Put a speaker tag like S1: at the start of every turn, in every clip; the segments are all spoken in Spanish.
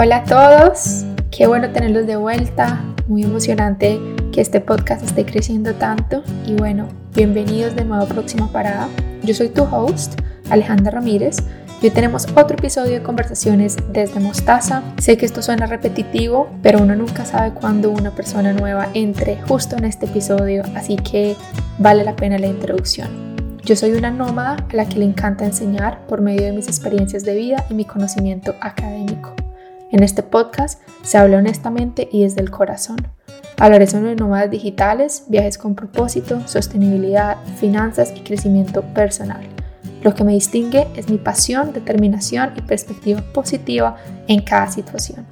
S1: Hola a todos, qué bueno tenerlos de vuelta, muy emocionante que este podcast esté creciendo tanto y bueno, bienvenidos de nuevo a Próxima Parada. Yo soy tu host, Alejandra Ramírez. Hoy tenemos otro episodio de conversaciones desde Mostaza. Sé que esto suena repetitivo, pero uno nunca sabe cuándo una persona nueva entre justo en este episodio, así que vale la pena la introducción. Yo soy una nómada a la que le encanta enseñar por medio de mis experiencias de vida y mi conocimiento académico. En este podcast se habla honestamente y desde el corazón. Hablaré sobre nómadas digitales, viajes con propósito, sostenibilidad, finanzas y crecimiento personal. Lo que me distingue es mi pasión, determinación y perspectiva positiva en cada situación.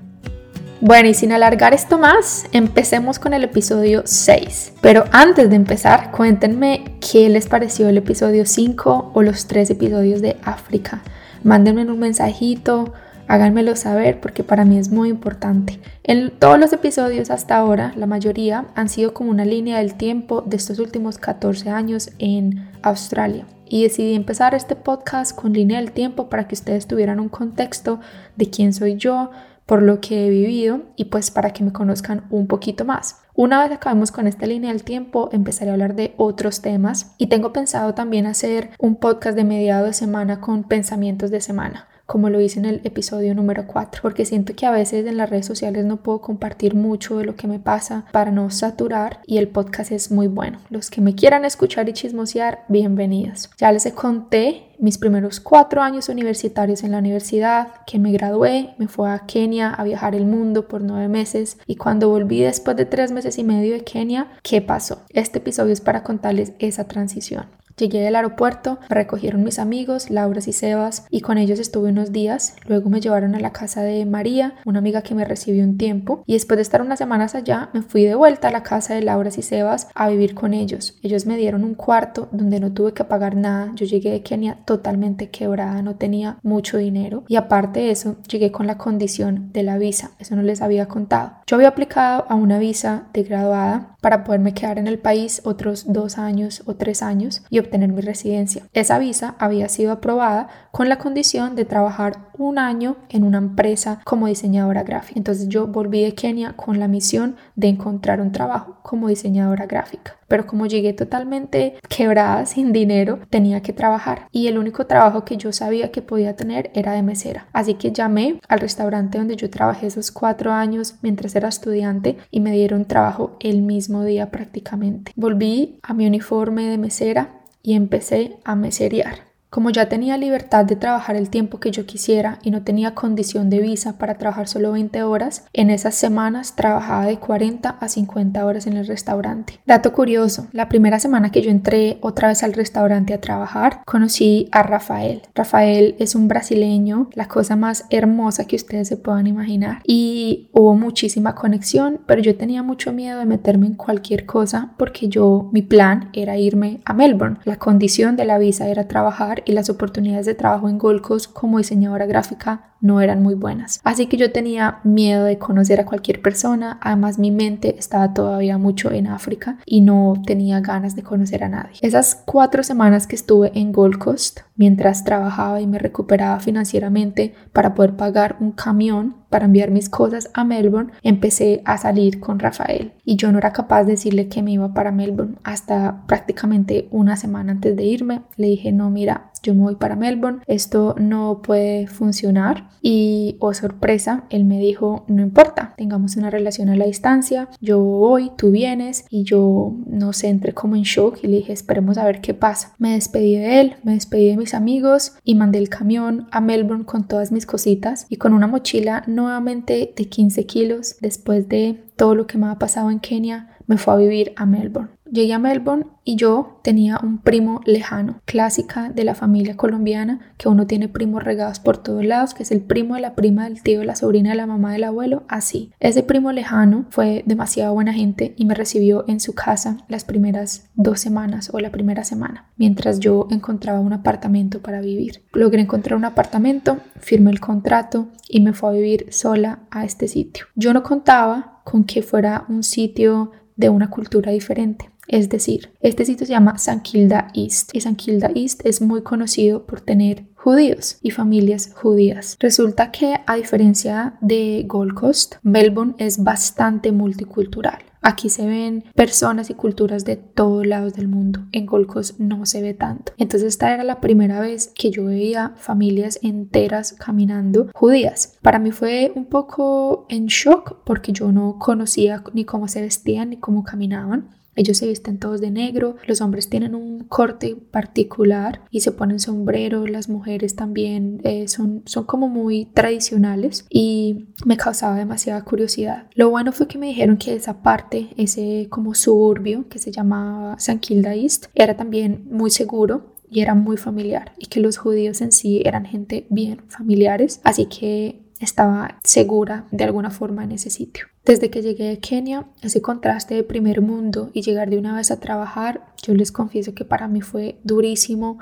S1: Bueno, y sin alargar esto más, empecemos con el episodio 6. Pero antes de empezar, cuéntenme qué les pareció el episodio 5 o los tres episodios de África. Mándenme un mensajito, háganmelo saber porque para mí es muy importante. En todos los episodios hasta ahora, la mayoría han sido como una línea del tiempo de estos últimos 14 años en Australia. Y decidí empezar este podcast con línea del tiempo para que ustedes tuvieran un contexto de quién soy yo, por lo que he vivido y pues para que me conozcan un poquito más. Una vez acabemos con esta línea del tiempo, empezaré a hablar de otros temas y tengo pensado también hacer un podcast de mediado de semana con pensamientos de semana como lo hice en el episodio número 4, porque siento que a veces en las redes sociales no puedo compartir mucho de lo que me pasa para no saturar y el podcast es muy bueno. Los que me quieran escuchar y chismosear, bienvenidos. Ya les conté mis primeros cuatro años universitarios en la universidad, que me gradué, me fui a Kenia a viajar el mundo por nueve meses y cuando volví después de tres meses y medio de Kenia, ¿qué pasó? Este episodio es para contarles esa transición. Llegué del aeropuerto, recogieron mis amigos, Laura y Sebas, y con ellos estuve unos días. Luego me llevaron a la casa de María, una amiga que me recibió un tiempo, y después de estar unas semanas allá, me fui de vuelta a la casa de Laura y Sebas a vivir con ellos. Ellos me dieron un cuarto donde no tuve que pagar nada. Yo llegué de Kenia totalmente quebrada, no tenía mucho dinero, y aparte de eso, llegué con la condición de la visa. Eso no les había contado. Yo había aplicado a una visa de graduada para poderme quedar en el país otros dos años o tres años y obtener mi residencia. Esa visa había sido aprobada con la condición de trabajar un año en una empresa como diseñadora gráfica. Entonces yo volví de Kenia con la misión de encontrar un trabajo como diseñadora gráfica. Pero como llegué totalmente quebrada, sin dinero, tenía que trabajar. Y el único trabajo que yo sabía que podía tener era de mesera. Así que llamé al restaurante donde yo trabajé esos cuatro años mientras era estudiante y me dieron trabajo el mismo día prácticamente. Volví a mi uniforme de mesera y empecé a meserear. Como ya tenía libertad de trabajar el tiempo que yo quisiera y no tenía condición de visa para trabajar solo 20 horas, en esas semanas trabajaba de 40 a 50 horas en el restaurante. Dato curioso, la primera semana que yo entré otra vez al restaurante a trabajar, conocí a Rafael. Rafael es un brasileño, la cosa más hermosa que ustedes se puedan imaginar y hubo muchísima conexión, pero yo tenía mucho miedo de meterme en cualquier cosa porque yo, mi plan era irme a Melbourne. La condición de la visa era trabajar y las oportunidades de trabajo en Gold Coast como diseñadora gráfica no eran muy buenas. Así que yo tenía miedo de conocer a cualquier persona, además mi mente estaba todavía mucho en África y no tenía ganas de conocer a nadie. Esas cuatro semanas que estuve en Gold Coast, mientras trabajaba y me recuperaba financieramente para poder pagar un camión para enviar mis cosas a Melbourne, empecé a salir con Rafael y yo no era capaz de decirle que me iba para Melbourne hasta prácticamente una semana antes de irme. Le dije, no, mira, yo me voy para Melbourne, esto no puede funcionar y, oh sorpresa, él me dijo, no importa, tengamos una relación a la distancia, yo voy, tú vienes y yo no sé, entré como en shock y le dije, esperemos a ver qué pasa. Me despedí de él, me despedí de mis amigos y mandé el camión a Melbourne con todas mis cositas y con una mochila nuevamente de 15 kilos después de todo lo que me ha pasado en Kenia, me fue a vivir a Melbourne. Llegué a Melbourne y yo tenía un primo lejano, clásica de la familia colombiana, que uno tiene primos regados por todos lados, que es el primo de la prima del tío, de la sobrina de la mamá del abuelo, así. Ese primo lejano fue demasiado buena gente y me recibió en su casa las primeras dos semanas o la primera semana, mientras yo encontraba un apartamento para vivir. Logré encontrar un apartamento, firmé el contrato y me fue a vivir sola a este sitio. Yo no contaba con que fuera un sitio de una cultura diferente. Es decir, este sitio se llama San Kilda East y San Kilda East es muy conocido por tener judíos y familias judías. Resulta que a diferencia de Gold Coast, Melbourne es bastante multicultural. Aquí se ven personas y culturas de todos lados del mundo. En Gold Coast no se ve tanto. Entonces esta era la primera vez que yo veía familias enteras caminando judías. Para mí fue un poco en shock porque yo no conocía ni cómo se vestían ni cómo caminaban. Ellos se visten todos de negro, los hombres tienen un corte particular y se ponen sombrero, las mujeres también eh, son, son como muy tradicionales y me causaba demasiada curiosidad. Lo bueno fue que me dijeron que esa parte, ese como suburbio que se llamaba San Kilda East, era también muy seguro y era muy familiar y que los judíos en sí eran gente bien familiares, así que estaba segura de alguna forma en ese sitio. Desde que llegué a Kenia, ese contraste de primer mundo y llegar de una vez a trabajar, yo les confieso que para mí fue durísimo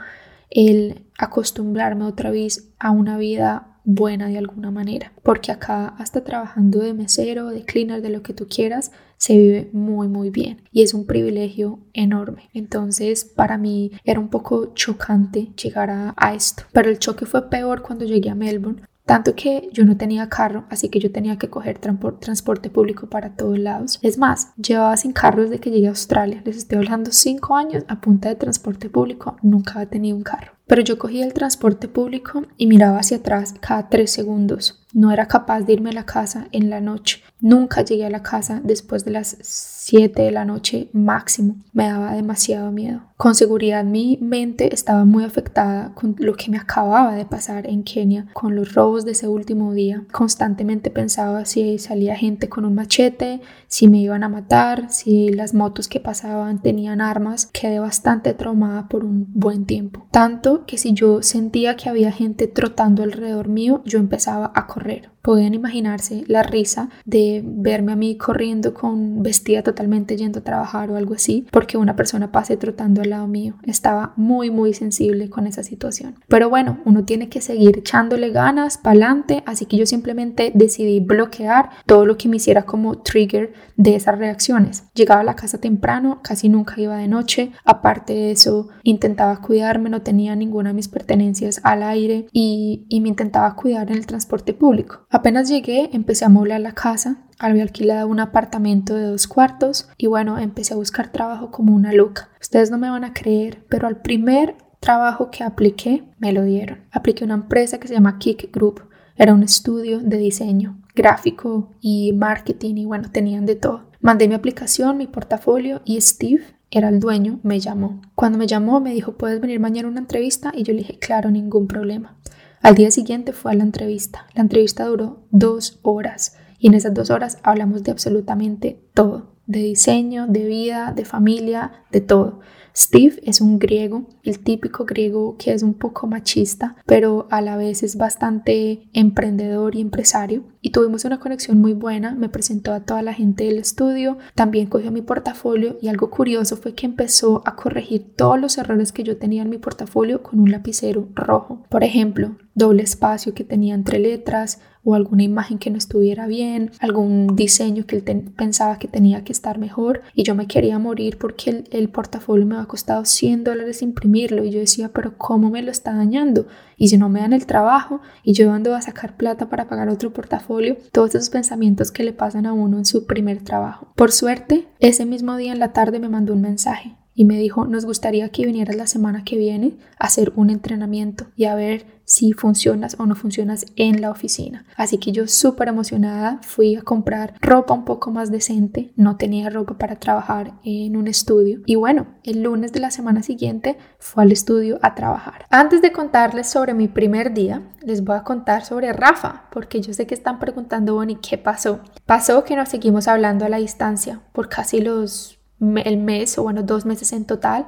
S1: el acostumbrarme otra vez a una vida buena de alguna manera, porque acá hasta trabajando de mesero, de cleaner, de lo que tú quieras, se vive muy muy bien y es un privilegio enorme. Entonces para mí era un poco chocante llegar a, a esto, pero el choque fue peor cuando llegué a Melbourne tanto que yo no tenía carro, así que yo tenía que coger transporte público para todos lados. Es más, llevaba sin carro desde que llegué a Australia. Les estoy hablando cinco años a punta de transporte público. Nunca había tenido un carro. Pero yo cogía el transporte público y miraba hacia atrás cada tres segundos. No era capaz de irme a la casa en la noche. Nunca llegué a la casa después de las 7 de la noche máximo. Me daba demasiado miedo. Con seguridad mi mente estaba muy afectada con lo que me acababa de pasar en Kenia, con los robos de ese último día. Constantemente pensaba si salía gente con un machete, si me iban a matar, si las motos que pasaban tenían armas. Quedé bastante traumada por un buen tiempo. Tanto que si yo sentía que había gente trotando alrededor mío, yo empezaba a correr. Pueden imaginarse la risa de verme a mí corriendo con vestida totalmente yendo a trabajar o algo así, porque una persona pase trotando al lado mío. Estaba muy, muy sensible con esa situación. Pero bueno, uno tiene que seguir echándole ganas para adelante, así que yo simplemente decidí bloquear todo lo que me hiciera como trigger de esas reacciones. Llegaba a la casa temprano, casi nunca iba de noche. Aparte de eso, intentaba cuidarme, no tenía ninguna de mis pertenencias al aire y, y me intentaba cuidar en el transporte público. Apenas llegué, empecé a moblar la casa. Había alquilado un apartamento de dos cuartos y bueno, empecé a buscar trabajo como una loca. Ustedes no me van a creer, pero al primer trabajo que apliqué, me lo dieron. Apliqué a una empresa que se llama Kick Group. Era un estudio de diseño gráfico y marketing y bueno, tenían de todo. Mandé mi aplicación, mi portafolio y Steve, era el dueño, me llamó. Cuando me llamó me dijo, ¿puedes venir mañana a una entrevista? Y yo le dije, claro, ningún problema. Al día siguiente fue a la entrevista. La entrevista duró dos horas y en esas dos horas hablamos de absolutamente todo, de diseño, de vida, de familia, de todo. Steve es un griego, el típico griego que es un poco machista, pero a la vez es bastante emprendedor y empresario. Y tuvimos una conexión muy buena, me presentó a toda la gente del estudio, también cogió mi portafolio y algo curioso fue que empezó a corregir todos los errores que yo tenía en mi portafolio con un lapicero rojo. Por ejemplo, doble espacio que tenía entre letras, o alguna imagen que no estuviera bien, algún diseño que él pensaba que tenía que estar mejor y yo me quería morir porque el, el portafolio me ha costado 100 dólares imprimirlo y yo decía, pero ¿cómo me lo está dañando? Y si no me dan el trabajo y yo ando a sacar plata para pagar otro portafolio, todos esos pensamientos que le pasan a uno en su primer trabajo. Por suerte, ese mismo día en la tarde me mandó un mensaje y me dijo, nos gustaría que vinieras la semana que viene a hacer un entrenamiento y a ver si funcionas o no funcionas en la oficina. Así que yo súper emocionada fui a comprar ropa un poco más decente, no tenía ropa para trabajar en un estudio y bueno, el lunes de la semana siguiente fue al estudio a trabajar. Antes de contarles sobre mi primer día, les voy a contar sobre Rafa, porque yo sé que están preguntando, Bonnie, ¿qué pasó? Pasó que nos seguimos hablando a la distancia por casi los el mes o bueno, dos meses en total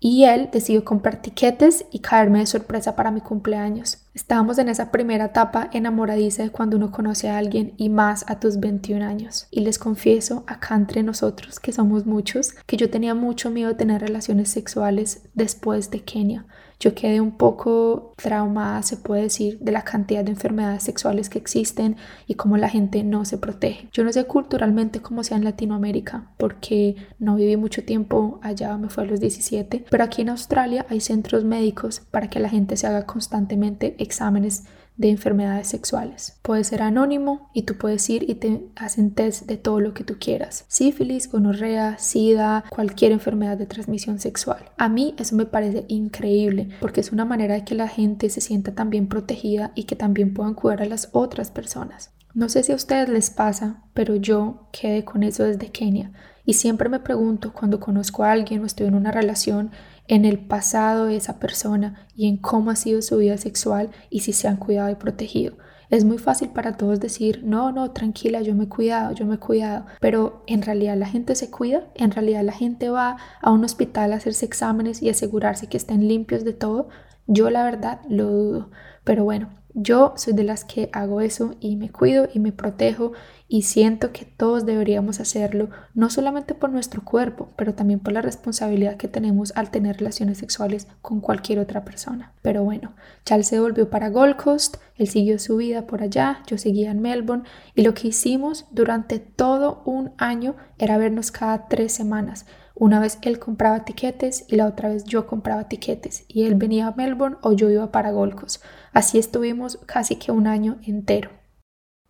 S1: y él decidió comprar tiquetes y caerme de sorpresa para mi cumpleaños. Estábamos en esa primera etapa enamoradiza de cuando uno conoce a alguien y más a tus 21 años. Y les confieso acá entre nosotros, que somos muchos, que yo tenía mucho miedo de tener relaciones sexuales después de Kenia. Yo quedé un poco traumada, se puede decir, de la cantidad de enfermedades sexuales que existen y cómo la gente no se protege. Yo no sé culturalmente cómo sea en Latinoamérica, porque no viví mucho tiempo allá, me fue a los 17, pero aquí en Australia hay centros médicos para que la gente se haga constantemente exámenes de enfermedades sexuales. Puede ser anónimo y tú puedes ir y te hacen de todo lo que tú quieras. Sífilis, gonorrea, sida, cualquier enfermedad de transmisión sexual. A mí eso me parece increíble porque es una manera de que la gente se sienta también protegida y que también puedan cuidar a las otras personas. No sé si a ustedes les pasa, pero yo quedé con eso desde Kenia y siempre me pregunto cuando conozco a alguien o estoy en una relación en el pasado de esa persona y en cómo ha sido su vida sexual y si se han cuidado y protegido. Es muy fácil para todos decir, no, no, tranquila, yo me he cuidado, yo me he cuidado, pero en realidad la gente se cuida, en realidad la gente va a un hospital a hacerse exámenes y asegurarse que estén limpios de todo. Yo la verdad lo dudo, pero bueno, yo soy de las que hago eso y me cuido y me protejo y siento que todos deberíamos hacerlo, no solamente por nuestro cuerpo, pero también por la responsabilidad que tenemos al tener relaciones sexuales con cualquier otra persona. Pero bueno, Charles se volvió para Gold Coast, él siguió su vida por allá, yo seguía en Melbourne y lo que hicimos durante todo un año era vernos cada tres semanas. Una vez él compraba tiquetes y la otra vez yo compraba tiquetes y él venía a Melbourne o yo iba para Gold Coast. Así estuvimos casi que un año entero.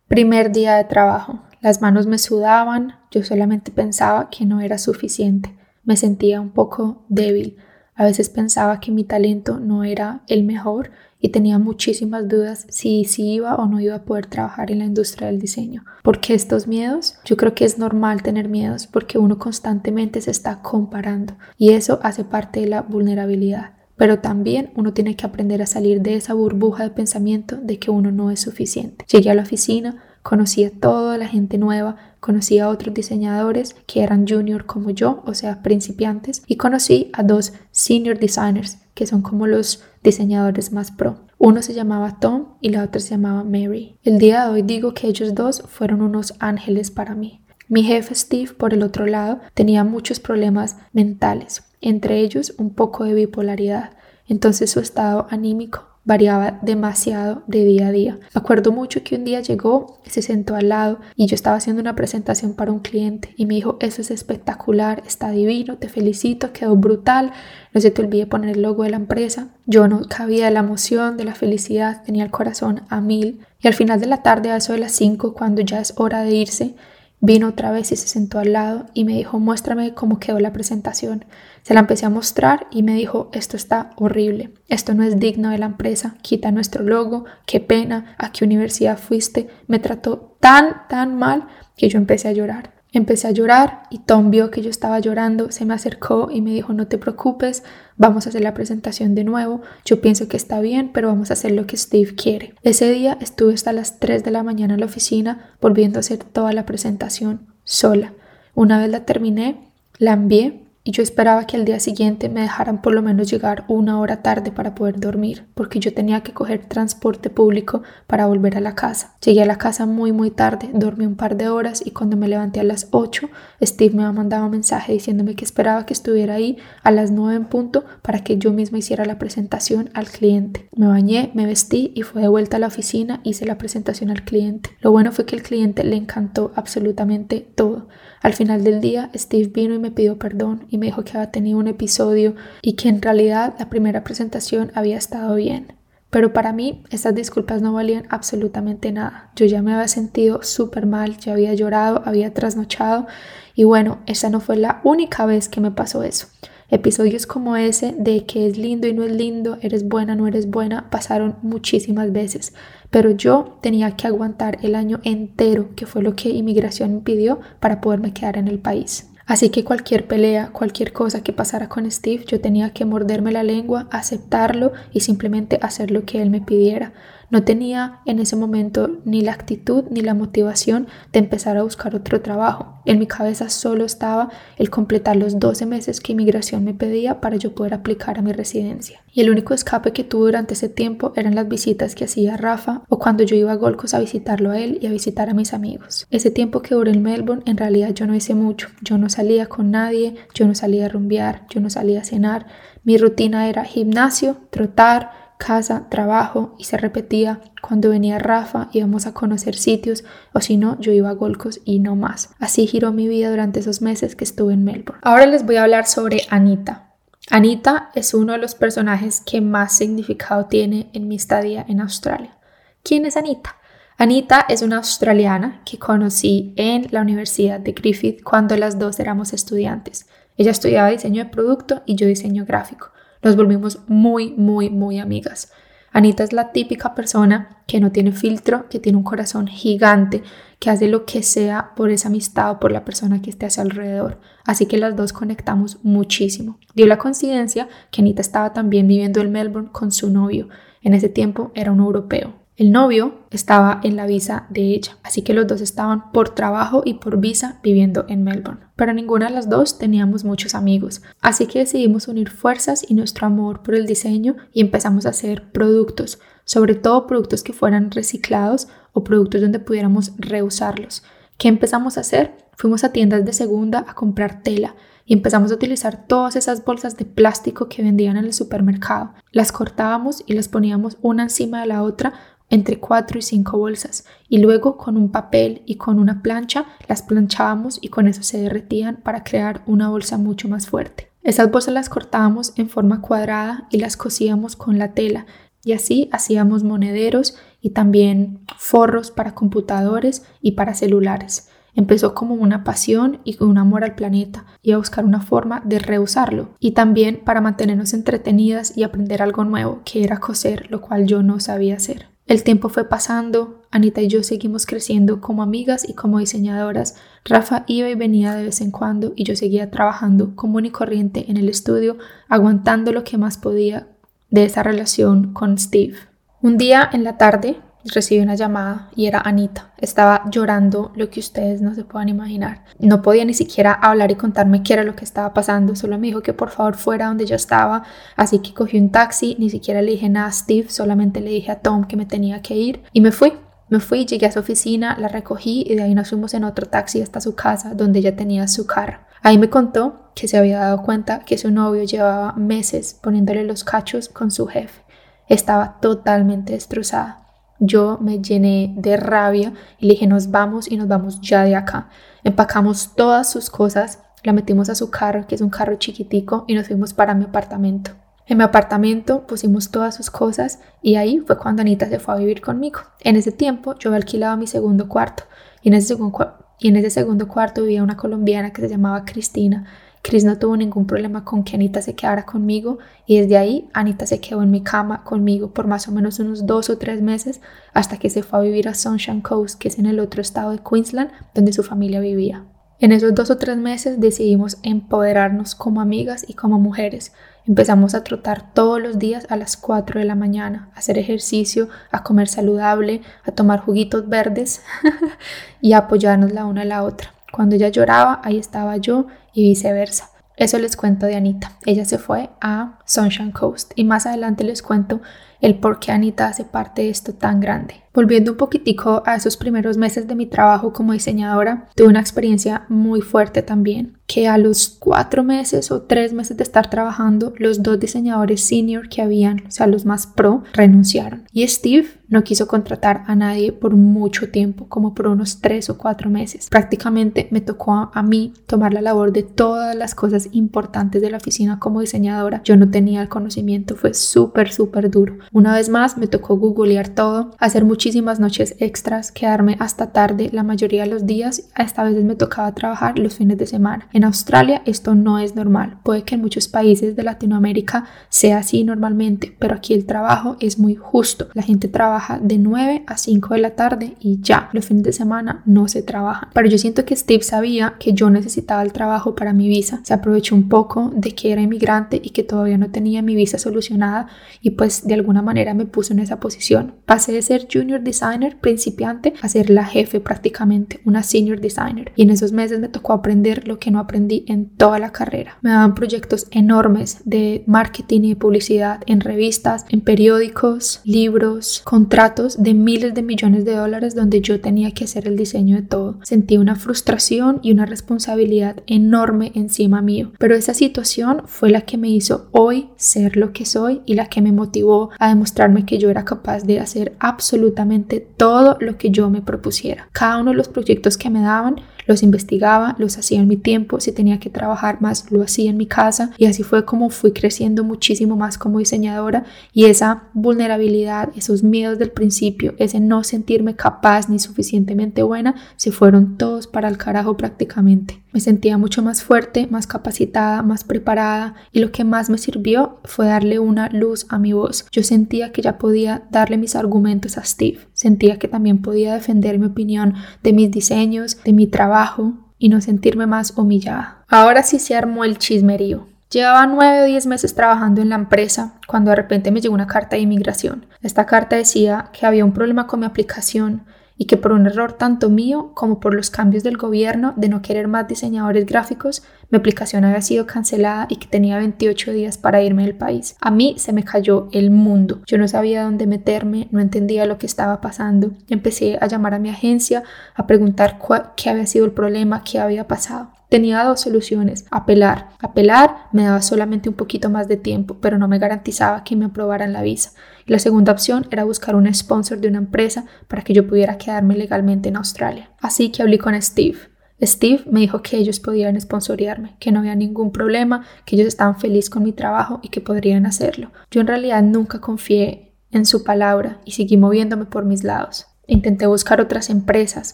S1: Primer día de trabajo. Las manos me sudaban, yo solamente pensaba que no era suficiente. Me sentía un poco débil. A veces pensaba que mi talento no era el mejor y tenía muchísimas dudas si, si iba o no iba a poder trabajar en la industria del diseño. ¿Por qué estos miedos? Yo creo que es normal tener miedos porque uno constantemente se está comparando y eso hace parte de la vulnerabilidad. Pero también uno tiene que aprender a salir de esa burbuja de pensamiento de que uno no es suficiente. Llegué a la oficina, conocí a toda la gente nueva, conocí a otros diseñadores que eran junior como yo, o sea, principiantes, y conocí a dos senior designers que son como los diseñadores más pro. Uno se llamaba Tom y la otra se llamaba Mary. El día de hoy digo que ellos dos fueron unos ángeles para mí. Mi jefe Steve, por el otro lado, tenía muchos problemas mentales entre ellos un poco de bipolaridad, entonces su estado anímico variaba demasiado de día a día. Acuerdo mucho que un día llegó, se sentó al lado y yo estaba haciendo una presentación para un cliente y me dijo, eso es espectacular, está divino, te felicito, quedó brutal, no se te olvide poner el logo de la empresa. Yo no cabía de la emoción, de la felicidad, tenía el corazón a mil y al final de la tarde, a eso de las 5, cuando ya es hora de irse, Vino otra vez y se sentó al lado y me dijo, muéstrame cómo quedó la presentación. Se la empecé a mostrar y me dijo, esto está horrible, esto no es digno de la empresa, quita nuestro logo, qué pena, a qué universidad fuiste. Me trató tan, tan mal que yo empecé a llorar. Empecé a llorar y Tom vio que yo estaba llorando, se me acercó y me dijo, no te preocupes, vamos a hacer la presentación de nuevo, yo pienso que está bien, pero vamos a hacer lo que Steve quiere. Ese día estuve hasta las 3 de la mañana en la oficina volviendo a hacer toda la presentación sola. Una vez la terminé, la envié y yo esperaba que al día siguiente me dejaran por lo menos llegar una hora tarde para poder dormir, porque yo tenía que coger transporte público para volver a la casa. Llegué a la casa muy muy tarde, dormí un par de horas y cuando me levanté a las 8, Steve me ha mandado un mensaje diciéndome que esperaba que estuviera ahí a las 9 en punto para que yo misma hiciera la presentación al cliente. Me bañé, me vestí y fue de vuelta a la oficina, hice la presentación al cliente. Lo bueno fue que el cliente le encantó absolutamente todo. Al final del día, Steve vino y me pidió perdón y me dijo que había tenido un episodio y que en realidad la primera presentación había estado bien. Pero para mí esas disculpas no valían absolutamente nada. Yo ya me había sentido súper mal, ya había llorado, había trasnochado y bueno, esa no fue la única vez que me pasó eso. Episodios como ese de que es lindo y no es lindo, eres buena, no eres buena, pasaron muchísimas veces. Pero yo tenía que aguantar el año entero, que fue lo que inmigración me pidió para poderme quedar en el país. Así que cualquier pelea, cualquier cosa que pasara con Steve, yo tenía que morderme la lengua, aceptarlo y simplemente hacer lo que él me pidiera. No tenía en ese momento ni la actitud ni la motivación de empezar a buscar otro trabajo. En mi cabeza solo estaba el completar los 12 meses que inmigración me pedía para yo poder aplicar a mi residencia. Y el único escape que tuve durante ese tiempo eran las visitas que hacía Rafa o cuando yo iba a Golcos a visitarlo a él y a visitar a mis amigos. Ese tiempo que duré en Melbourne en realidad yo no hice mucho. Yo no salía con nadie, yo no salía a rumbear, yo no salía a cenar. Mi rutina era gimnasio, trotar, casa, trabajo y se repetía. Cuando venía Rafa íbamos a conocer sitios o si no yo iba a Golcos y no más. Así giró mi vida durante esos meses que estuve en Melbourne. Ahora les voy a hablar sobre Anita. Anita es uno de los personajes que más significado tiene en mi estadía en Australia. ¿Quién es Anita? Anita es una australiana que conocí en la Universidad de Griffith cuando las dos éramos estudiantes. Ella estudiaba diseño de producto y yo diseño gráfico. Nos volvimos muy, muy, muy amigas. Anita es la típica persona que no tiene filtro, que tiene un corazón gigante, que hace lo que sea por esa amistad o por la persona que esté a su alrededor. Así que las dos conectamos muchísimo. Dio la coincidencia que Anita estaba también viviendo en Melbourne con su novio. En ese tiempo era un europeo. El novio estaba en la visa de ella, así que los dos estaban por trabajo y por visa viviendo en Melbourne. Pero ninguna de las dos teníamos muchos amigos, así que decidimos unir fuerzas y nuestro amor por el diseño y empezamos a hacer productos, sobre todo productos que fueran reciclados o productos donde pudiéramos reusarlos. ¿Qué empezamos a hacer? Fuimos a tiendas de segunda a comprar tela y empezamos a utilizar todas esas bolsas de plástico que vendían en el supermercado. Las cortábamos y las poníamos una encima de la otra entre cuatro y cinco bolsas y luego con un papel y con una plancha las planchábamos y con eso se derretían para crear una bolsa mucho más fuerte. Esas bolsas las cortábamos en forma cuadrada y las cosíamos con la tela y así hacíamos monederos y también forros para computadores y para celulares. Empezó como una pasión y un amor al planeta y a buscar una forma de reusarlo y también para mantenernos entretenidas y aprender algo nuevo que era coser, lo cual yo no sabía hacer. El tiempo fue pasando, Anita y yo seguimos creciendo como amigas y como diseñadoras. Rafa iba y venía de vez en cuando y yo seguía trabajando común y corriente en el estudio, aguantando lo que más podía de esa relación con Steve. Un día en la tarde recibí una llamada y era Anita. Estaba llorando lo que ustedes no se puedan imaginar. No podía ni siquiera hablar y contarme qué era lo que estaba pasando. Solo me dijo que por favor fuera donde yo estaba. Así que cogí un taxi. Ni siquiera le dije nada a Steve. Solamente le dije a Tom que me tenía que ir. Y me fui. Me fui, llegué a su oficina, la recogí y de ahí nos fuimos en otro taxi hasta su casa donde ella tenía su carro. Ahí me contó que se había dado cuenta que su novio llevaba meses poniéndole los cachos con su jefe. Estaba totalmente destrozada. Yo me llené de rabia y le dije, nos vamos y nos vamos ya de acá. Empacamos todas sus cosas, la metimos a su carro, que es un carro chiquitico, y nos fuimos para mi apartamento. En mi apartamento pusimos todas sus cosas y ahí fue cuando Anita se fue a vivir conmigo. En ese tiempo yo alquilaba mi segundo cuarto y en ese segundo, y en ese segundo cuarto vivía una colombiana que se llamaba Cristina Chris no tuvo ningún problema con que Anita se quedara conmigo y desde ahí Anita se quedó en mi cama conmigo por más o menos unos dos o tres meses hasta que se fue a vivir a Sunshine Coast, que es en el otro estado de Queensland donde su familia vivía. En esos dos o tres meses decidimos empoderarnos como amigas y como mujeres. Empezamos a trotar todos los días a las 4 de la mañana, a hacer ejercicio, a comer saludable, a tomar juguitos verdes y a apoyarnos la una a la otra. Cuando ella lloraba, ahí estaba yo y viceversa. Eso les cuento de Anita. Ella se fue a Sunshine Coast y más adelante les cuento el por qué Anita hace parte de esto tan grande. Volviendo un poquitico a esos primeros meses de mi trabajo como diseñadora, tuve una experiencia muy fuerte también, que a los cuatro meses o tres meses de estar trabajando, los dos diseñadores senior que habían, o sea, los más pro, renunciaron. Y Steve no quiso contratar a nadie por mucho tiempo, como por unos tres o cuatro meses. Prácticamente me tocó a, mí tomar la labor de todas las cosas importantes de la oficina como diseñadora. Yo no tenía el conocimiento, fue súper, súper duro. Una vez más me tocó googlear todo, hacer muchísimas noches extras, quedarme hasta tarde la mayoría de los días. Esta vez me tocaba trabajar los fines de semana. En Australia esto no es normal. Puede que en muchos países de Latinoamérica sea así normalmente, pero aquí el trabajo es muy justo. La gente trabaja de 9 a 5 de la tarde y ya. Los fines de semana no se trabajan. Pero yo siento que Steve sabía que yo necesitaba el trabajo para mi visa. Se aprovechó un poco de que era inmigrante y que todavía no tenía mi visa solucionada y pues de alguna alguna manera me puso en esa posición. Pasé de ser junior designer principiante a ser la jefe prácticamente, una senior designer. Y en esos meses me tocó aprender lo que no aprendí en toda la carrera. Me daban proyectos enormes de marketing y de publicidad en revistas, en periódicos, libros, contratos de miles de millones de dólares donde yo tenía que hacer el diseño de todo. Sentí una frustración y una responsabilidad enorme encima mío. Pero esa situación fue la que me hizo hoy ser lo que soy y la que me motivó a demostrarme que yo era capaz de hacer absolutamente todo lo que yo me propusiera. Cada uno de los proyectos que me daban los investigaba, los hacía en mi tiempo, si tenía que trabajar más, lo hacía en mi casa y así fue como fui creciendo muchísimo más como diseñadora y esa vulnerabilidad, esos miedos del principio, ese no sentirme capaz ni suficientemente buena, se fueron todos para el carajo prácticamente. Me sentía mucho más fuerte, más capacitada, más preparada y lo que más me sirvió fue darle una luz a mi voz. Yo sentía que ya podía darle mis argumentos a Steve, sentía que también podía defender mi opinión de mis diseños, de mi trabajo y no sentirme más humillada. Ahora sí se armó el chismerío. Llevaba nueve o diez meses trabajando en la empresa cuando de repente me llegó una carta de inmigración. Esta carta decía que había un problema con mi aplicación y que por un error tanto mío como por los cambios del gobierno de no querer más diseñadores gráficos, mi aplicación había sido cancelada y que tenía 28 días para irme del país. A mí se me cayó el mundo. Yo no sabía dónde meterme, no entendía lo que estaba pasando. Empecé a llamar a mi agencia a preguntar qué había sido el problema, qué había pasado. Tenía dos soluciones, apelar. Apelar me daba solamente un poquito más de tiempo, pero no me garantizaba que me aprobaran la visa. Y la segunda opción era buscar un sponsor de una empresa para que yo pudiera quedarme legalmente en Australia. Así que hablé con Steve. Steve me dijo que ellos podían sponsorearme, que no había ningún problema, que ellos estaban felices con mi trabajo y que podrían hacerlo. Yo en realidad nunca confié en su palabra y seguí moviéndome por mis lados. Intenté buscar otras empresas,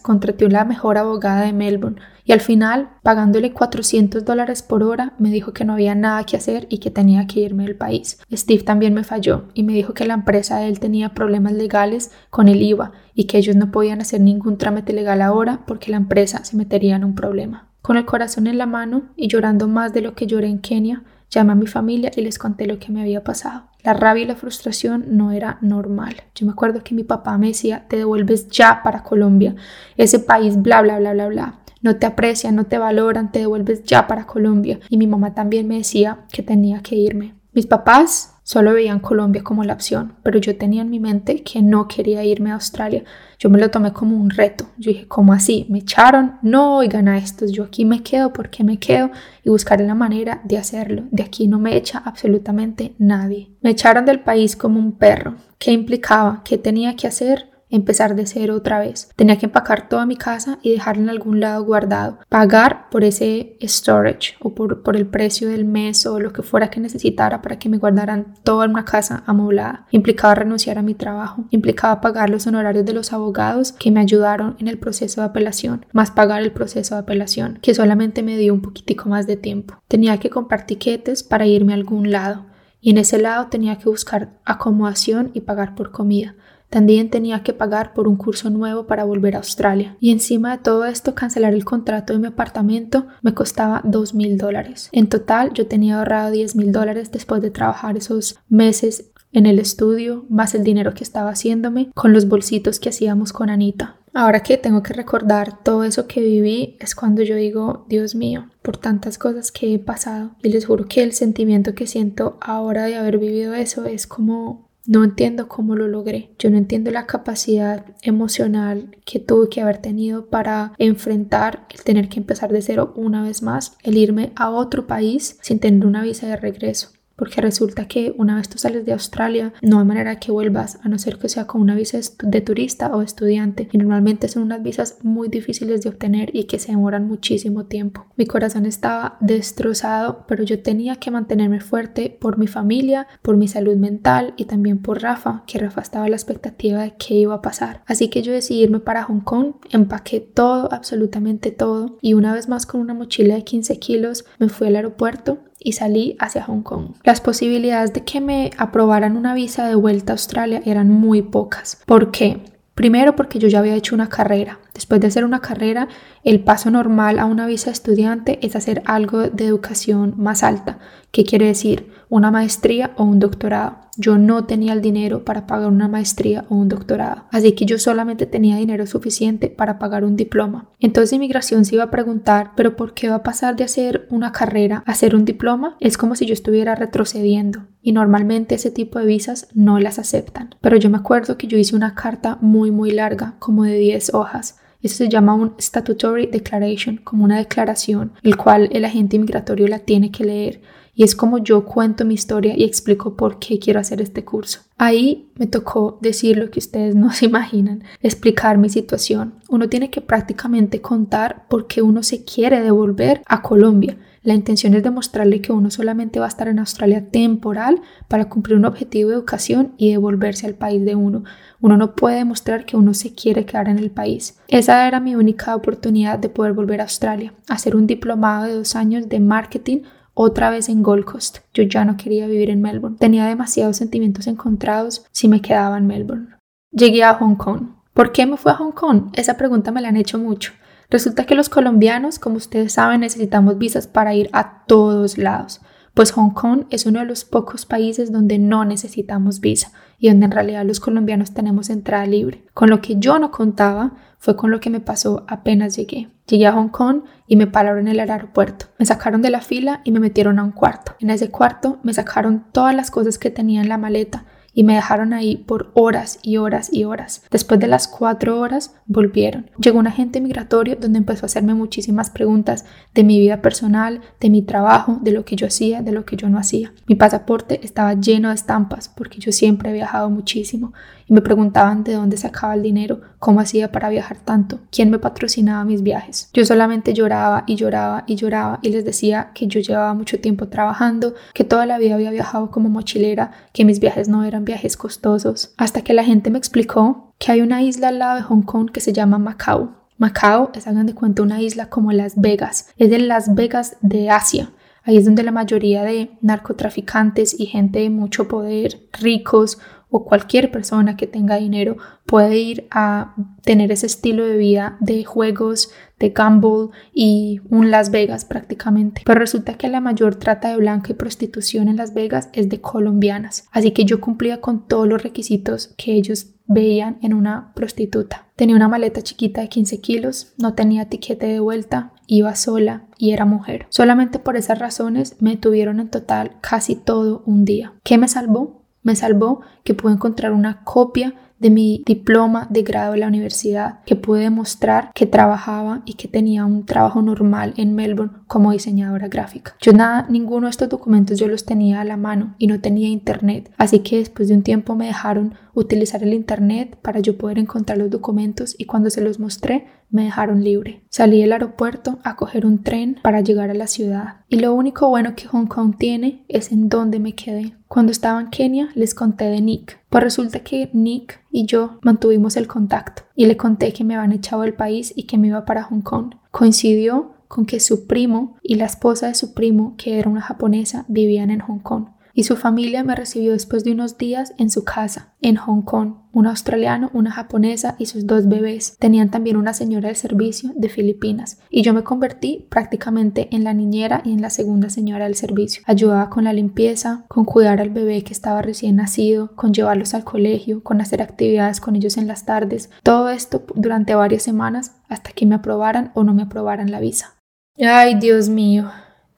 S1: contraté la mejor abogada de Melbourne y al final, pagándole 400 dólares por hora, me dijo que no había nada que hacer y que tenía que irme del país. Steve también me falló y me dijo que la empresa de él tenía problemas legales con el IVA y que ellos no podían hacer ningún trámite legal ahora porque la empresa se metería en un problema. Con el corazón en la mano y llorando más de lo que lloré en Kenia, llamé a mi familia y les conté lo que me había pasado. La rabia y la frustración no era normal. Yo me acuerdo que mi papá me decía, te devuelves ya para Colombia, ese país, bla, bla, bla, bla, bla. No te aprecian, no te valoran, te devuelves ya para Colombia. Y mi mamá también me decía que tenía que irme. Mis papás Solo veían Colombia como la opción, pero yo tenía en mi mente que no quería irme a Australia. Yo me lo tomé como un reto. Yo dije, ¿cómo así? ¿Me echaron? No, oigan a estos. Yo aquí me quedo, ¿por qué me quedo? Y buscaré la manera de hacerlo. De aquí no me echa absolutamente nadie. Me echaron del país como un perro. ¿Qué implicaba? ¿Qué tenía que hacer? Empezar de cero otra vez. Tenía que empacar toda mi casa y dejarla en algún lado guardado. Pagar por ese storage o por, el precio del mes o lo que fuera que necesitara para que me guardaran toda una casa amoblada. Implicaba renunciar a mi trabajo. Implicaba pagar los honorarios de los abogados que me ayudaron en el proceso de apelación, más pagar el proceso de apelación, que solamente me dio un poquitico más de tiempo. Tenía que comprar tiquetes para irme a algún lado. Y en ese lado tenía que buscar acomodación y pagar por comida. También tenía que pagar por un curso nuevo para volver a Australia. Y encima de todo esto, cancelar el contrato de mi apartamento me costaba dos mil dólares. En total, yo tenía ahorrado 10 mil dólares después de trabajar esos meses en el estudio, más el dinero que estaba haciéndome con los bolsitos que hacíamos con Anita. Ahora que tengo que recordar todo eso que viví, es cuando yo digo, Dios mío, por tantas cosas que he pasado. Y les juro que el sentimiento que siento ahora de haber vivido eso es como no entiendo cómo lo logré. Yo no entiendo la capacidad emocional que tuve que haber tenido para enfrentar el tener que empezar de cero una vez más, el irme a otro país sin tener una visa de regreso porque resulta que una vez tú sales de Australia no hay manera que vuelvas a no ser que sea con una visa de turista o estudiante y normalmente son unas visas muy difíciles de obtener y que se demoran muchísimo tiempo. Mi corazón estaba destrozado pero yo tenía que mantenerme fuerte por mi familia, por mi salud mental y también por Rafa, que Rafa estaba la expectativa de qué iba a pasar. Así que yo decidí irme para Hong Kong, empaqué todo, absolutamente todo y una vez más con una mochila de 15 kilos me fui al aeropuerto y salí hacia Hong Kong. Las posibilidades de que me aprobaran una visa de vuelta a Australia eran muy pocas. ¿Por qué? Primero porque yo ya había hecho una carrera. Después de hacer una carrera, el paso normal a una visa estudiante es hacer algo de educación más alta. ¿Qué quiere decir? Una maestría o un doctorado. Yo no tenía el dinero para pagar una maestría o un doctorado. Así que yo solamente tenía dinero suficiente para pagar un diploma. Entonces inmigración se iba a preguntar, pero ¿por qué va a pasar de hacer una carrera a hacer un diploma? Es como si yo estuviera retrocediendo. Y normalmente ese tipo de visas no las aceptan. Pero yo me acuerdo que yo hice una carta muy muy larga, como de 10 hojas eso se llama un Statutory Declaration, como una declaración, el cual el agente inmigratorio la tiene que leer. Y es como yo cuento mi historia y explico por qué quiero hacer este curso. Ahí me tocó decir lo que ustedes no se imaginan, explicar mi situación. Uno tiene que prácticamente contar por qué uno se quiere devolver a Colombia la intención es demostrarle que uno solamente va a estar en Australia temporal para cumplir un objetivo de educación y devolverse al país de uno. Uno no puede demostrar que uno se quiere quedar en el país. Esa era mi única oportunidad de poder volver a Australia, hacer un diplomado de dos años de marketing otra vez en Gold Coast. Yo ya no quería vivir en Melbourne. Tenía demasiados sentimientos encontrados si me quedaba en Melbourne. Llegué a Hong Kong. ¿Por qué me fui a Hong Kong? Esa pregunta me la han hecho mucho. Resulta que los colombianos, como ustedes saben, necesitamos visas para ir a todos lados, pues Hong Kong es uno de los pocos países donde no necesitamos visa y donde en realidad los colombianos tenemos entrada libre. Con lo que yo no contaba fue con lo que me pasó apenas llegué. Llegué a Hong Kong y me pararon en el aeropuerto. Me sacaron de la fila y me metieron a un cuarto. En ese cuarto me sacaron todas las cosas que tenía en la maleta y me dejaron ahí por horas y horas y horas. Después de las cuatro horas volvieron. Llegó un agente migratorio donde empezó a hacerme muchísimas preguntas de mi vida personal, de mi trabajo, de lo que yo hacía, de lo que yo no hacía. Mi pasaporte estaba lleno de estampas porque yo siempre he viajado muchísimo me preguntaban de dónde sacaba el dinero, cómo hacía para viajar tanto, quién me patrocinaba mis viajes. Yo solamente lloraba y lloraba y lloraba y les decía que yo llevaba mucho tiempo trabajando, que toda la vida había viajado como mochilera, que mis viajes no eran viajes costosos, hasta que la gente me explicó que hay una isla al lado de Hong Kong que se llama Macao. Macao es, hagan de cuenta, una isla como Las Vegas. Es de Las Vegas de Asia. Ahí es donde la mayoría de narcotraficantes y gente de mucho poder, ricos o cualquier persona que tenga dinero puede ir a tener ese estilo de vida de juegos, de gamble y un Las Vegas prácticamente. Pero resulta que la mayor trata de blanca y prostitución en Las Vegas es de colombianas. Así que yo cumplía con todos los requisitos que ellos veían en una prostituta. Tenía una maleta chiquita de 15 kilos, no tenía etiquete de vuelta, iba sola y era mujer. Solamente por esas razones me tuvieron en total casi todo un día. ¿Qué me salvó? Me salvó que pude encontrar una copia de mi diploma de grado de la universidad, que pude demostrar que trabajaba y que tenía un trabajo normal en Melbourne como diseñadora gráfica. Yo nada, ninguno de estos documentos yo los tenía a la mano y no tenía internet, así que después de un tiempo me dejaron utilizar el internet para yo poder encontrar los documentos y cuando se los mostré me dejaron libre. Salí del aeropuerto a coger un tren para llegar a la ciudad. Y lo único bueno que Hong Kong tiene es en dónde me quedé. Cuando estaba en Kenia les conté de Nick. Pues resulta que Nick y yo mantuvimos el contacto y le conté que me habían echado del país y que me iba para Hong Kong. Coincidió con que su primo y la esposa de su primo, que era una japonesa, vivían en Hong Kong y su familia me recibió después de unos días en su casa, en Hong Kong. Un australiano, una japonesa y sus dos bebés. Tenían también una señora de servicio de Filipinas y yo me convertí prácticamente en la niñera y en la segunda señora del servicio. Ayudaba con la limpieza, con cuidar al bebé que estaba recién nacido, con llevarlos al colegio, con hacer actividades con ellos en las tardes. Todo esto durante varias semanas hasta que me aprobaran o no me aprobaran la visa. Ay, Dios mío,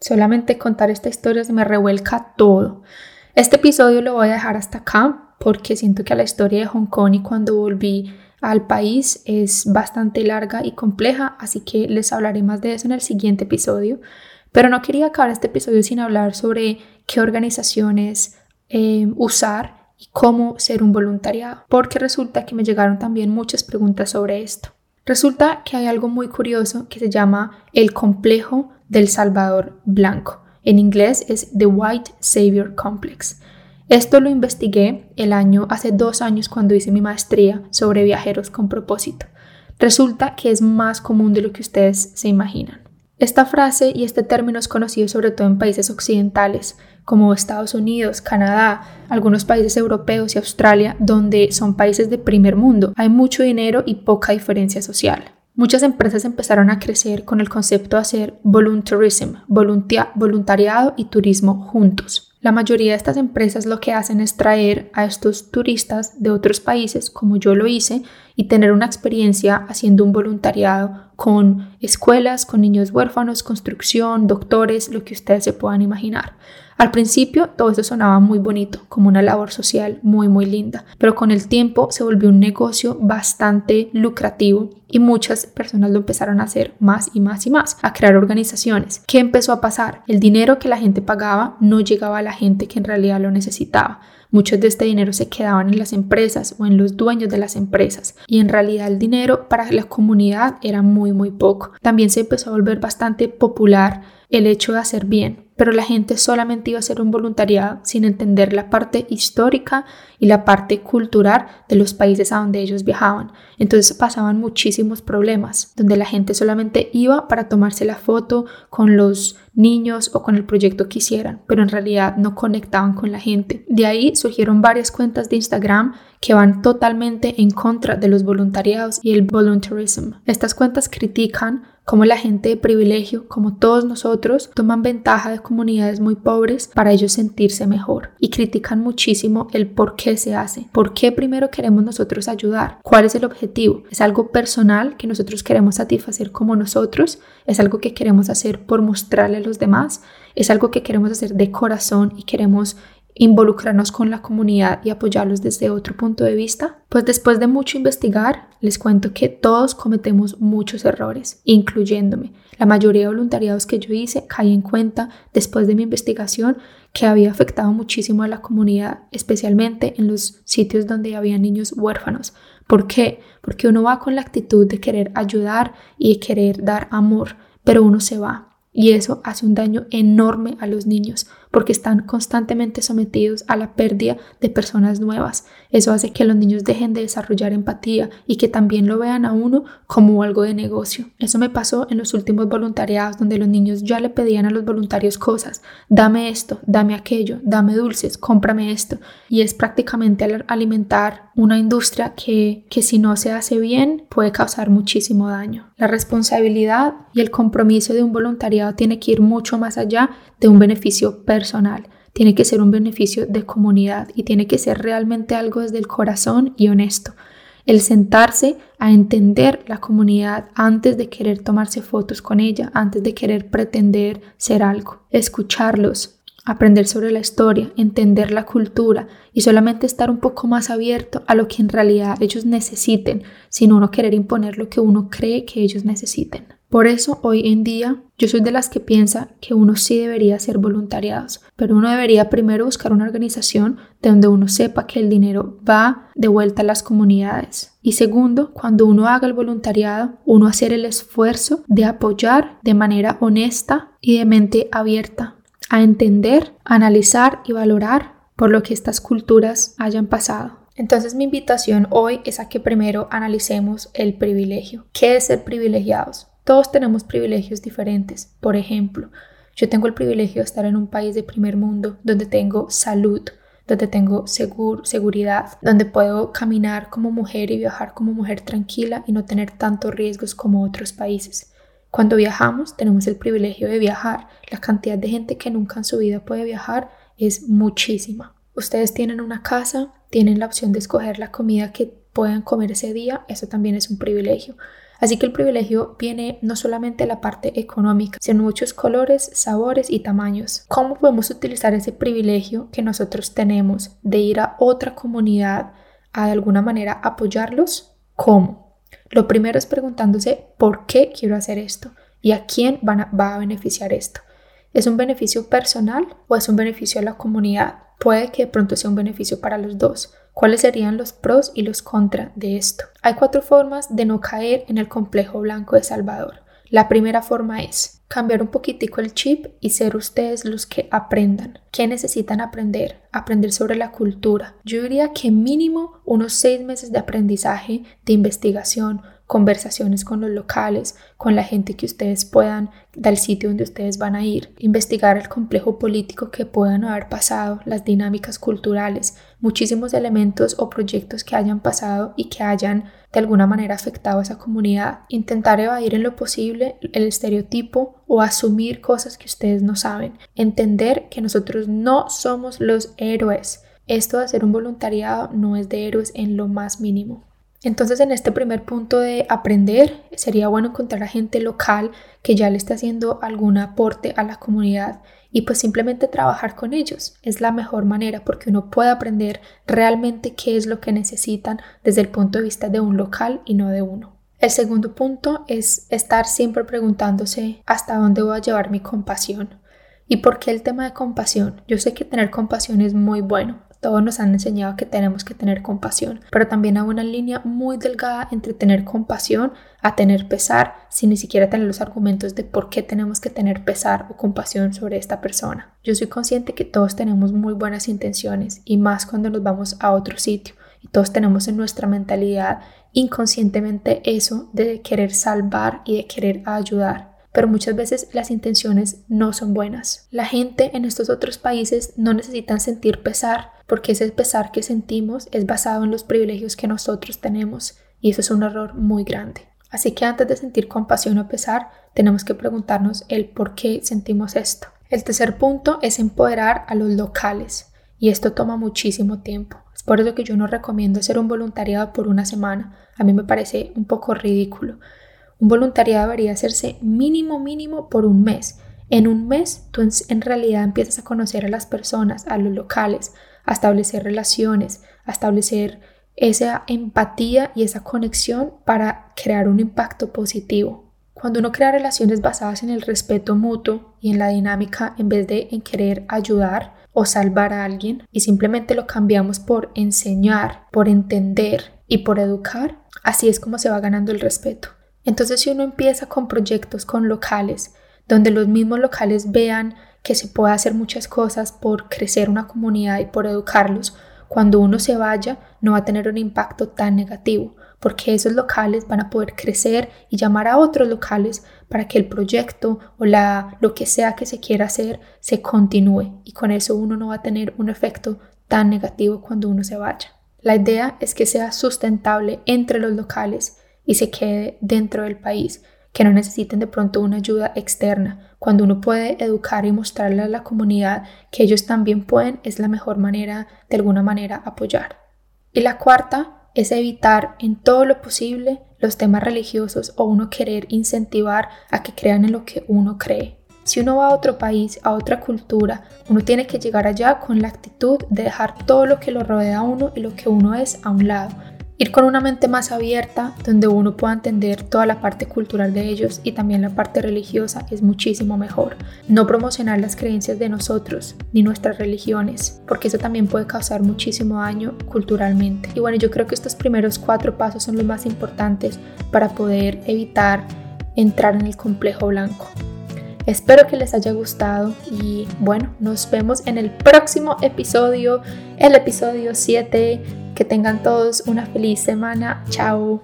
S1: Solamente contar esta historia se me revuelca todo. Este episodio lo voy a dejar hasta acá porque siento que la historia de Hong Kong y cuando volví al país es bastante larga y compleja, así que les hablaré más de eso en el siguiente episodio. Pero no quería acabar este episodio sin hablar sobre qué organizaciones eh, usar y cómo ser un voluntariado, porque resulta que me llegaron también muchas preguntas sobre esto. Resulta que hay algo muy curioso que se llama el complejo del Salvador blanco. En inglés es The White Savior Complex. Esto lo investigué el año, hace dos años cuando hice mi maestría sobre viajeros con propósito. Resulta que es más común de lo que ustedes se imaginan. Esta frase y este término es conocido sobre todo en países occidentales como Estados Unidos, Canadá, algunos países europeos y Australia, donde son países de primer mundo. Hay mucho dinero y poca diferencia social. Muchas empresas empezaron a crecer con el concepto de hacer voluntarism, voluntariado y turismo juntos. La mayoría de estas empresas lo que hacen es traer a estos turistas de otros países, como yo lo hice, y tener una experiencia haciendo un voluntariado con escuelas, con niños huérfanos, construcción, doctores, lo que ustedes se puedan imaginar. Al principio todo eso sonaba muy bonito, como una labor social muy muy linda, pero con el tiempo se volvió un negocio bastante lucrativo y muchas personas lo empezaron a hacer más y más y más, a crear organizaciones. ¿Qué empezó a pasar? El dinero que la gente pagaba no llegaba a la gente que en realidad lo necesitaba. Muchos de este dinero se quedaban en las empresas o en los dueños de las empresas y en realidad el dinero para la comunidad era muy muy poco. También se empezó a volver bastante popular el hecho de hacer bien, pero la gente solamente iba a hacer un voluntariado sin entender la parte histórica y la parte cultural de los países a donde ellos viajaban. Entonces pasaban muchísimos problemas, donde la gente solamente iba para tomarse la foto con los niños o con el proyecto que hicieran, pero en realidad no conectaban con la gente. De ahí surgieron varias cuentas de Instagram que van totalmente en contra de los voluntariados y el voluntarism. Estas cuentas critican cómo la gente de privilegio, como todos nosotros, toman ventaja de comunidades muy pobres para ellos sentirse mejor y critican muchísimo el por qué se hace, por qué primero queremos nosotros ayudar, cuál es el objetivo, es algo personal que nosotros queremos satisfacer como nosotros, es algo que queremos hacer por mostrarle los demás, es algo que queremos hacer de corazón y queremos involucrarnos con la comunidad y apoyarlos desde otro punto de vista? Pues después de mucho investigar, les cuento que todos cometemos muchos errores, incluyéndome. La mayoría de voluntariados que yo hice caí en cuenta después de mi investigación que había afectado muchísimo a la comunidad, especialmente en los sitios donde había niños huérfanos. ¿Por qué? Porque uno va con la actitud de querer ayudar y de querer dar amor, pero uno se va y eso hace un daño enorme a los niños porque están constantemente sometidos a la pérdida de personas nuevas. Eso hace que los niños dejen de desarrollar empatía y que también lo vean a uno como algo de negocio. Eso me pasó en los últimos voluntariados donde los niños ya le pedían a los voluntarios cosas. Dame esto, dame aquello, dame dulces, cómprame esto. Y es prácticamente alimentar una industria que, que si no se hace bien puede causar muchísimo daño. La responsabilidad y el compromiso de un voluntariado tiene que ir mucho más allá de un beneficio personal. Tiene que ser un beneficio de comunidad y tiene que ser realmente algo desde el corazón y honesto. El sentarse a entender la comunidad antes de querer tomarse fotos con ella, antes de querer pretender ser algo. Escucharlos, aprender sobre la historia, entender la cultura y solamente estar un poco más abierto a lo que en realidad ellos necesiten, sin uno querer imponer lo que uno cree que ellos necesiten. Por eso hoy en día yo soy de las que piensa que uno sí debería hacer voluntariados, pero uno debería primero buscar una organización de donde uno sepa que el dinero va de vuelta a las comunidades. Y segundo, cuando uno haga el voluntariado, uno hacer el esfuerzo de apoyar de manera honesta y de mente abierta a entender, analizar y valorar por lo que estas culturas hayan pasado. Entonces mi invitación hoy es a que primero analicemos el privilegio. ¿Qué es ser privilegiados? Todos tenemos privilegios diferentes. Por ejemplo, yo tengo el privilegio de estar en un país de primer mundo donde tengo salud, donde tengo seguridad, donde puedo caminar como mujer y viajar como mujer tranquila y no tener tantos riesgos como otros países. Cuando viajamos tenemos el privilegio de viajar. La cantidad de gente que nunca en su vida puede viajar es muchísima. Ustedes tienen una casa, tienen la opción de escoger la comida que puedan comer ese día, eso también es un privilegio. Así que el privilegio viene no solamente de la parte económica, sino muchos colores, sabores y tamaños. ¿Cómo podemos utilizar ese privilegio que nosotros tenemos de ir a otra comunidad a de alguna manera apoyarlos? ¿Cómo? Lo primero es preguntándose por qué quiero hacer esto y a quién va a beneficiar esto. ¿Es un beneficio personal o es un beneficio a la comunidad? Puede que de pronto sea un beneficio para los dos. ¿Cuáles serían los pros y los contras de esto? Hay cuatro formas de no caer en el complejo blanco de Salvador. La primera forma es cambiar un poquitico el chip y ser ustedes los que aprendan. ¿Qué necesitan aprender? Aprender sobre la cultura. Yo diría que mínimo unos seis meses de aprendizaje, de investigación, conversaciones con los locales, con la gente que ustedes puedan, del sitio donde ustedes van a ir, investigar el complejo político que puedan haber pasado, las dinámicas culturales, muchísimos elementos o proyectos que hayan pasado y que hayan de alguna manera afectado a esa comunidad, intentar evadir en lo posible el estereotipo o asumir cosas que ustedes no saben, entender que nosotros no somos los héroes. Esto de hacer un voluntariado no es de héroes en lo más mínimo. Entonces en este primer punto de aprender sería bueno encontrar a gente local que ya le esté haciendo algún aporte a la comunidad y pues simplemente trabajar con ellos. Es la mejor manera porque uno puede aprender realmente qué es lo que necesitan desde el punto de vista de un local y no de uno. El segundo punto es estar siempre preguntándose hasta dónde voy a llevar mi compasión. ¿Y por qué el tema de compasión? Yo sé que tener compasión es muy bueno, todos nos han enseñado que tenemos que tener compasión, pero también hay una línea muy delgada entre tener compasión a tener pesar sin ni siquiera tener los argumentos de por qué tenemos que tener pesar o compasión sobre esta persona. Yo soy consciente que todos tenemos muy buenas intenciones y más cuando nos vamos a otro sitio y todos tenemos en nuestra mentalidad inconscientemente eso de querer salvar y de querer ayudar pero muchas veces las intenciones no son buenas. La gente en estos otros países no necesitan sentir pesar, porque ese pesar que sentimos es basado en los privilegios que nosotros tenemos, y eso es un error muy grande. Así que antes de sentir compasión o pesar, tenemos que preguntarnos el por qué sentimos esto. El tercer punto es empoderar a los locales, y esto toma muchísimo tiempo. Es por eso que yo no recomiendo hacer un voluntariado por una semana. A mí me parece un poco ridículo. Un voluntariado debería hacerse mínimo, mínimo por un mes. En un mes tú en realidad empiezas a conocer a las personas, a los locales, a establecer relaciones, a establecer esa empatía y esa conexión para crear un impacto positivo. Cuando uno crea relaciones basadas en el respeto mutuo y en la dinámica en vez de en querer ayudar o salvar a alguien y simplemente lo cambiamos por enseñar, por entender y por educar, así es como se va ganando el respeto. Entonces si uno empieza con proyectos con locales, donde los mismos locales vean que se puede hacer muchas cosas por crecer una comunidad y por educarlos, cuando uno se vaya no va a tener un impacto tan negativo, porque esos locales van a poder crecer y llamar a otros locales para que el proyecto o la, lo que sea que se quiera hacer se continúe y con eso uno no va a tener un efecto tan negativo cuando uno se vaya. La idea es que sea sustentable entre los locales y se quede dentro del país, que no necesiten de pronto una ayuda externa. Cuando uno puede educar y mostrarle a la comunidad que ellos también pueden, es la mejor manera, de alguna manera, apoyar. Y la cuarta es evitar en todo lo posible los temas religiosos o uno querer incentivar a que crean en lo que uno cree. Si uno va a otro país, a otra cultura, uno tiene que llegar allá con la actitud de dejar todo lo que lo rodea a uno y lo que uno es a un lado, Ir con una mente más abierta, donde uno pueda entender toda la parte cultural de ellos y también la parte religiosa, es muchísimo mejor. No promocionar las creencias de nosotros ni nuestras religiones, porque eso también puede causar muchísimo daño culturalmente. Y bueno, yo creo que estos primeros cuatro pasos son los más importantes para poder evitar entrar en el complejo blanco. Espero que les haya gustado y bueno, nos vemos en el próximo episodio, el episodio 7 que tengan todos una feliz semana. Chao.